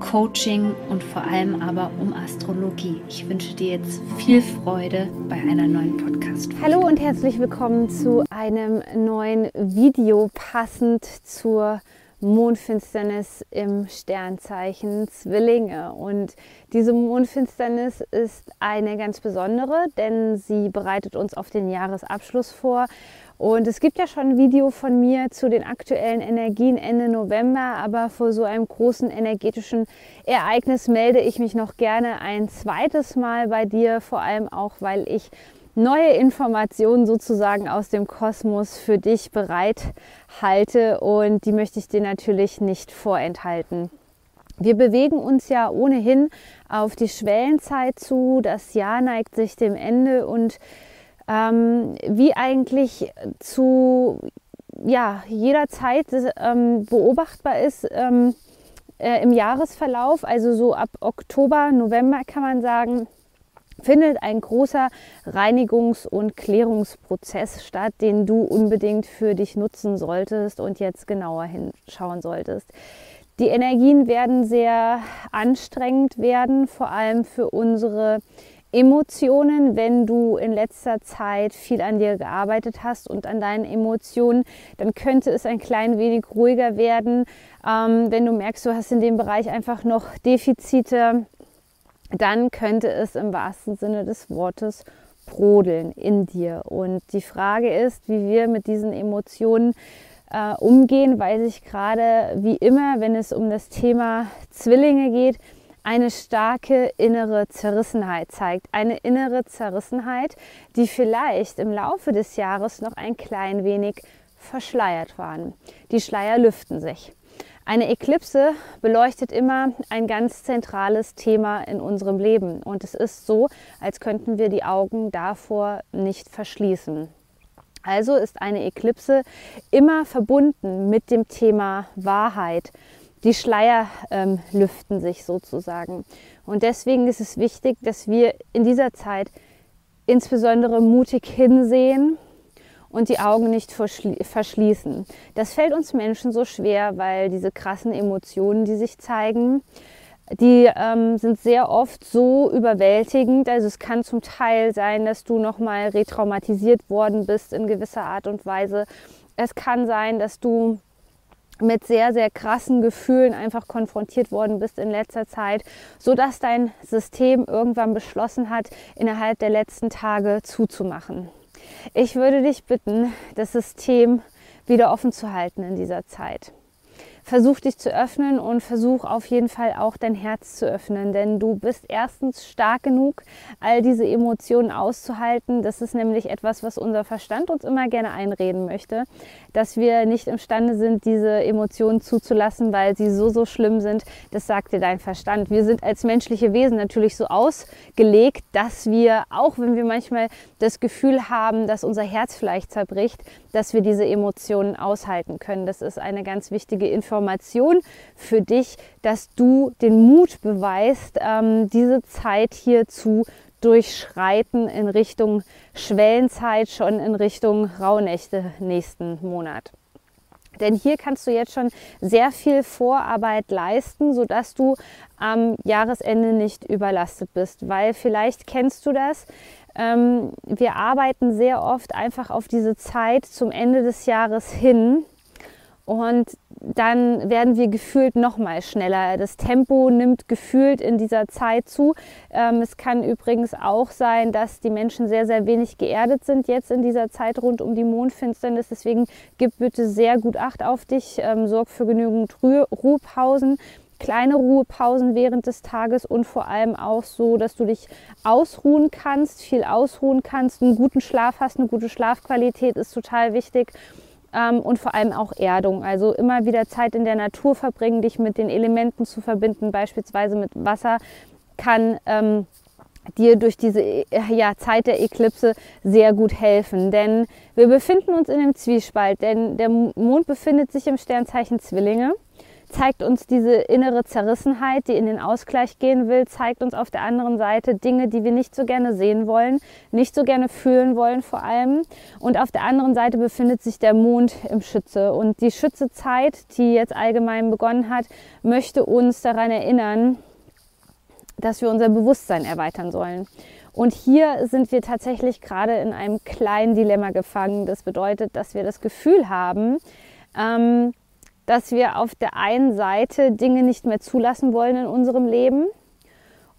Coaching und vor allem aber um Astrologie. Ich wünsche dir jetzt viel Freude bei einer neuen Podcast. -Folge. Hallo und herzlich willkommen zu einem neuen Video passend zur Mondfinsternis im Sternzeichen Zwillinge. Und diese Mondfinsternis ist eine ganz besondere, denn sie bereitet uns auf den Jahresabschluss vor und es gibt ja schon ein Video von mir zu den aktuellen Energien Ende November, aber vor so einem großen energetischen Ereignis melde ich mich noch gerne ein zweites Mal bei dir, vor allem auch, weil ich neue Informationen sozusagen aus dem Kosmos für dich bereit halte und die möchte ich dir natürlich nicht vorenthalten. Wir bewegen uns ja ohnehin auf die Schwellenzeit zu, das Jahr neigt sich dem Ende und ähm, wie eigentlich zu ja, jeder Zeit ähm, beobachtbar ist ähm, äh, im Jahresverlauf, also so ab Oktober, November kann man sagen, findet ein großer Reinigungs- und Klärungsprozess statt, den du unbedingt für dich nutzen solltest und jetzt genauer hinschauen solltest. Die Energien werden sehr anstrengend werden, vor allem für unsere Emotionen, wenn du in letzter Zeit viel an dir gearbeitet hast und an deinen Emotionen, dann könnte es ein klein wenig ruhiger werden. Ähm, wenn du merkst, du hast in dem Bereich einfach noch Defizite, dann könnte es im wahrsten Sinne des Wortes brodeln in dir. Und die Frage ist, wie wir mit diesen Emotionen äh, umgehen, weil sich gerade wie immer, wenn es um das Thema Zwillinge geht, eine starke innere Zerrissenheit zeigt. Eine innere Zerrissenheit, die vielleicht im Laufe des Jahres noch ein klein wenig verschleiert waren. Die Schleier lüften sich. Eine Eklipse beleuchtet immer ein ganz zentrales Thema in unserem Leben. Und es ist so, als könnten wir die Augen davor nicht verschließen. Also ist eine Eklipse immer verbunden mit dem Thema Wahrheit, die Schleier ähm, lüften sich sozusagen. Und deswegen ist es wichtig, dass wir in dieser Zeit insbesondere mutig hinsehen und die Augen nicht verschließen. Das fällt uns Menschen so schwer, weil diese krassen Emotionen, die sich zeigen, die ähm, sind sehr oft so überwältigend. Also es kann zum Teil sein, dass du nochmal retraumatisiert worden bist in gewisser Art und Weise. Es kann sein, dass du mit sehr, sehr krassen Gefühlen einfach konfrontiert worden bist in letzter Zeit, so dass dein System irgendwann beschlossen hat, innerhalb der letzten Tage zuzumachen. Ich würde dich bitten, das System wieder offen zu halten in dieser Zeit versuch dich zu öffnen und versuch auf jeden Fall auch dein Herz zu öffnen, denn du bist erstens stark genug, all diese Emotionen auszuhalten. Das ist nämlich etwas, was unser Verstand uns immer gerne einreden möchte, dass wir nicht imstande sind, diese Emotionen zuzulassen, weil sie so, so schlimm sind. Das sagt dir dein Verstand. Wir sind als menschliche Wesen natürlich so ausgelegt, dass wir, auch wenn wir manchmal das Gefühl haben, dass unser Herz vielleicht zerbricht, dass wir diese Emotionen aushalten können. Das ist eine ganz wichtige Information für dich, dass du den Mut beweist, ähm, diese Zeit hier zu durchschreiten in Richtung Schwellenzeit, schon in Richtung Rauhnächte nächsten Monat. Denn hier kannst du jetzt schon sehr viel Vorarbeit leisten, sodass du am Jahresende nicht überlastet bist. Weil vielleicht kennst du das. Ähm, wir arbeiten sehr oft einfach auf diese Zeit zum Ende des Jahres hin und dann werden wir gefühlt noch mal schneller. Das Tempo nimmt gefühlt in dieser Zeit zu. Ähm, es kann übrigens auch sein, dass die Menschen sehr, sehr wenig geerdet sind jetzt in dieser Zeit rund um die Mondfinsternis. Deswegen gib bitte sehr gut Acht auf dich, ähm, sorg für genügend Ruhepausen kleine Ruhepausen während des Tages und vor allem auch so, dass du dich ausruhen kannst, viel ausruhen kannst, einen guten Schlaf hast, eine gute Schlafqualität ist total wichtig ähm, und vor allem auch Erdung. Also immer wieder Zeit in der Natur verbringen, dich mit den Elementen zu verbinden, beispielsweise mit Wasser, kann ähm, dir durch diese äh, ja, Zeit der Eklipse sehr gut helfen. Denn wir befinden uns in einem Zwiespalt, denn der Mond befindet sich im Sternzeichen Zwillinge zeigt uns diese innere Zerrissenheit, die in den Ausgleich gehen will, zeigt uns auf der anderen Seite Dinge, die wir nicht so gerne sehen wollen, nicht so gerne fühlen wollen vor allem. Und auf der anderen Seite befindet sich der Mond im Schütze. Und die Schützezeit, die jetzt allgemein begonnen hat, möchte uns daran erinnern, dass wir unser Bewusstsein erweitern sollen. Und hier sind wir tatsächlich gerade in einem kleinen Dilemma gefangen. Das bedeutet, dass wir das Gefühl haben, ähm, dass wir auf der einen Seite Dinge nicht mehr zulassen wollen in unserem Leben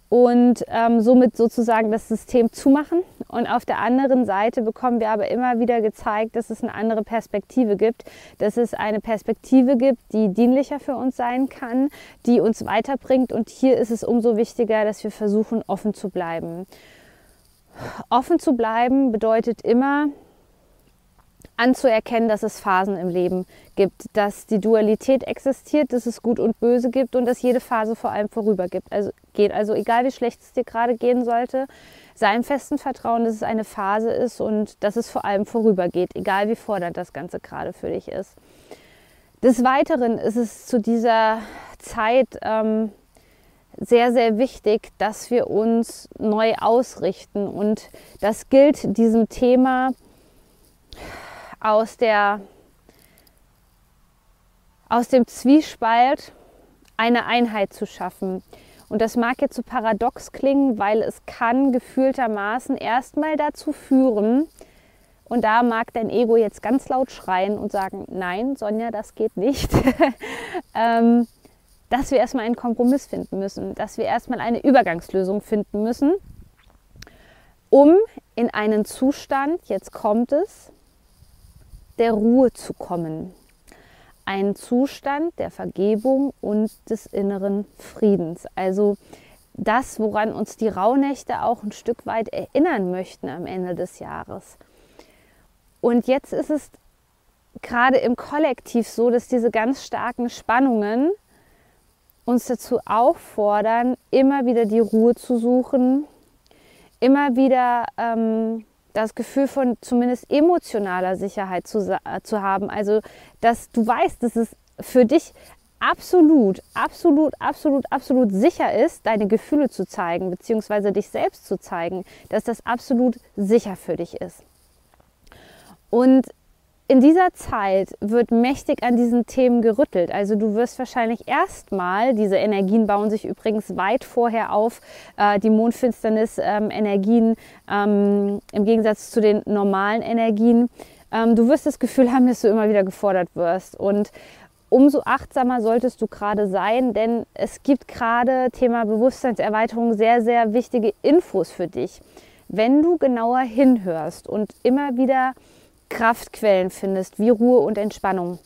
und ähm, somit sozusagen das System zumachen. Und auf der anderen Seite bekommen wir aber immer wieder gezeigt, dass es eine andere Perspektive gibt, dass es eine Perspektive gibt, die dienlicher für uns sein kann, die uns weiterbringt. Und hier ist es umso wichtiger, dass wir versuchen, offen zu bleiben. Offen zu bleiben bedeutet immer, anzuerkennen, dass es Phasen im Leben gibt, dass die Dualität existiert, dass es Gut und Böse gibt und dass jede Phase vor allem vorüber gibt. Also geht. Also egal wie schlecht es dir gerade gehen sollte, sei im festen Vertrauen, dass es eine Phase ist und dass es vor allem vorübergeht, egal wie fordernd das Ganze gerade für dich ist. Des Weiteren ist es zu dieser Zeit ähm, sehr, sehr wichtig, dass wir uns neu ausrichten. Und das gilt diesem Thema aus, der, aus dem Zwiespalt eine Einheit zu schaffen. Und das mag jetzt so paradox klingen, weil es kann gefühltermaßen erstmal dazu führen, und da mag dein Ego jetzt ganz laut schreien und sagen, nein, Sonja, das geht nicht, ähm, dass wir erstmal einen Kompromiss finden müssen, dass wir erstmal eine Übergangslösung finden müssen, um in einen Zustand, jetzt kommt es, der Ruhe zu kommen. Ein Zustand der Vergebung und des inneren Friedens. Also das, woran uns die Rauhnächte auch ein Stück weit erinnern möchten am Ende des Jahres. Und jetzt ist es gerade im Kollektiv so, dass diese ganz starken Spannungen uns dazu auffordern, immer wieder die Ruhe zu suchen, immer wieder ähm, das Gefühl von zumindest emotionaler Sicherheit zu, äh, zu haben. Also, dass du weißt, dass es für dich absolut, absolut, absolut, absolut sicher ist, deine Gefühle zu zeigen, beziehungsweise dich selbst zu zeigen, dass das absolut sicher für dich ist. Und in dieser Zeit wird mächtig an diesen Themen gerüttelt. Also du wirst wahrscheinlich erstmal, diese Energien bauen sich übrigens weit vorher auf, äh, die Mondfinsternis-Energien ähm, im Gegensatz zu den normalen Energien. Ähm, du wirst das Gefühl haben, dass du immer wieder gefordert wirst. Und umso achtsamer solltest du gerade sein, denn es gibt gerade Thema Bewusstseinserweiterung sehr, sehr wichtige Infos für dich. Wenn du genauer hinhörst und immer wieder Kraftquellen findest, wie Ruhe und Entspannung,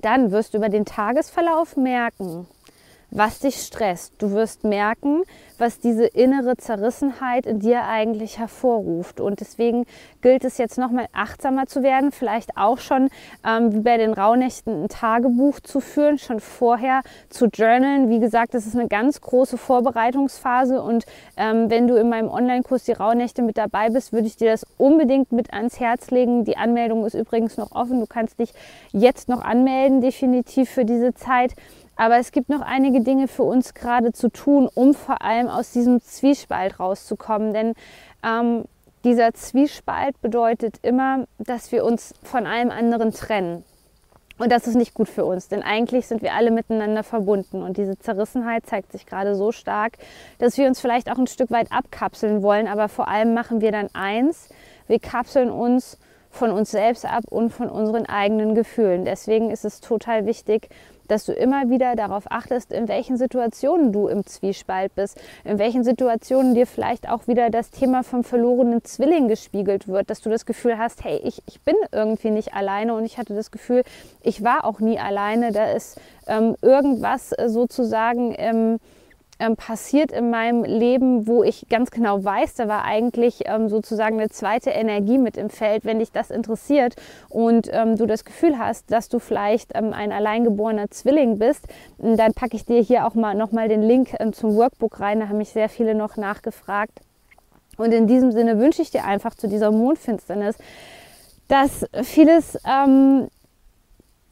dann wirst du über den Tagesverlauf merken, was dich stresst. Du wirst merken, was diese innere Zerrissenheit in dir eigentlich hervorruft. Und deswegen gilt es jetzt nochmal achtsamer zu werden, vielleicht auch schon ähm, wie bei den Rauhnächten ein Tagebuch zu führen, schon vorher zu journalen. Wie gesagt, das ist eine ganz große Vorbereitungsphase und ähm, wenn du in meinem Online-Kurs die Rauhnächte mit dabei bist, würde ich dir das unbedingt mit ans Herz legen. Die Anmeldung ist übrigens noch offen. Du kannst dich jetzt noch anmelden, definitiv für diese Zeit. Aber es gibt noch einige Dinge für uns gerade zu tun, um vor allem aus diesem Zwiespalt rauszukommen. Denn ähm, dieser Zwiespalt bedeutet immer, dass wir uns von allem anderen trennen. Und das ist nicht gut für uns, denn eigentlich sind wir alle miteinander verbunden. Und diese Zerrissenheit zeigt sich gerade so stark, dass wir uns vielleicht auch ein Stück weit abkapseln wollen. Aber vor allem machen wir dann eins, wir kapseln uns von uns selbst ab und von unseren eigenen Gefühlen. Deswegen ist es total wichtig, dass du immer wieder darauf achtest, in welchen Situationen du im Zwiespalt bist, in welchen Situationen dir vielleicht auch wieder das Thema vom verlorenen Zwilling gespiegelt wird, dass du das Gefühl hast, hey, ich, ich bin irgendwie nicht alleine und ich hatte das Gefühl, ich war auch nie alleine, da ist ähm, irgendwas sozusagen. Ähm, ähm, passiert in meinem Leben, wo ich ganz genau weiß, da war eigentlich ähm, sozusagen eine zweite Energie mit im Feld, wenn dich das interessiert und ähm, du das Gefühl hast, dass du vielleicht ähm, ein alleingeborener Zwilling bist, dann packe ich dir hier auch mal nochmal den Link ähm, zum Workbook rein. Da haben mich sehr viele noch nachgefragt. Und in diesem Sinne wünsche ich dir einfach zu dieser Mondfinsternis, dass vieles ähm,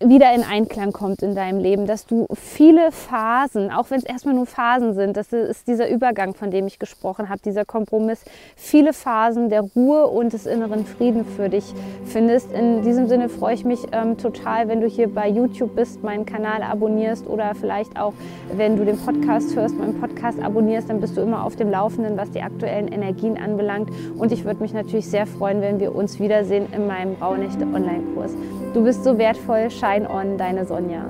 wieder in Einklang kommt in deinem Leben, dass du viele Phasen, auch wenn es erstmal nur Phasen sind, das ist dieser Übergang, von dem ich gesprochen habe, dieser Kompromiss, viele Phasen der Ruhe und des inneren Frieden für dich findest. In diesem Sinne freue ich mich ähm, total, wenn du hier bei YouTube bist, meinen Kanal abonnierst oder vielleicht auch, wenn du den Podcast hörst, meinen Podcast abonnierst, dann bist du immer auf dem Laufenden, was die aktuellen Energien anbelangt. Und ich würde mich natürlich sehr freuen, wenn wir uns wiedersehen in meinem Rauhnächte Online-Kurs. Du bist so wertvoll, Shine On, deine Sonja.